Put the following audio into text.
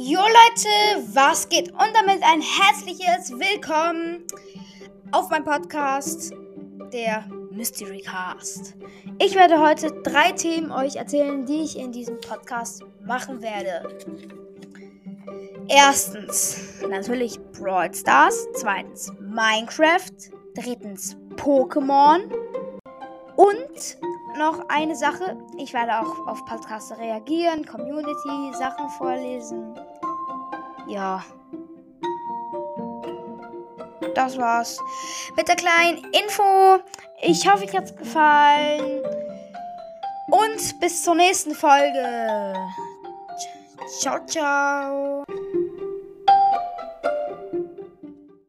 Jo Leute, was geht? Und damit ein herzliches Willkommen auf meinem Podcast, der Mystery Cast. Ich werde heute drei Themen euch erzählen, die ich in diesem Podcast machen werde. Erstens natürlich Brawl Stars, zweitens Minecraft, drittens Pokémon und noch eine Sache. Ich werde auch auf Podcasts reagieren, Community, Sachen vorlesen. Ja. Das war's mit der kleinen Info. Ich hoffe, euch hat's gefallen. Und bis zur nächsten Folge. Ciao, ciao.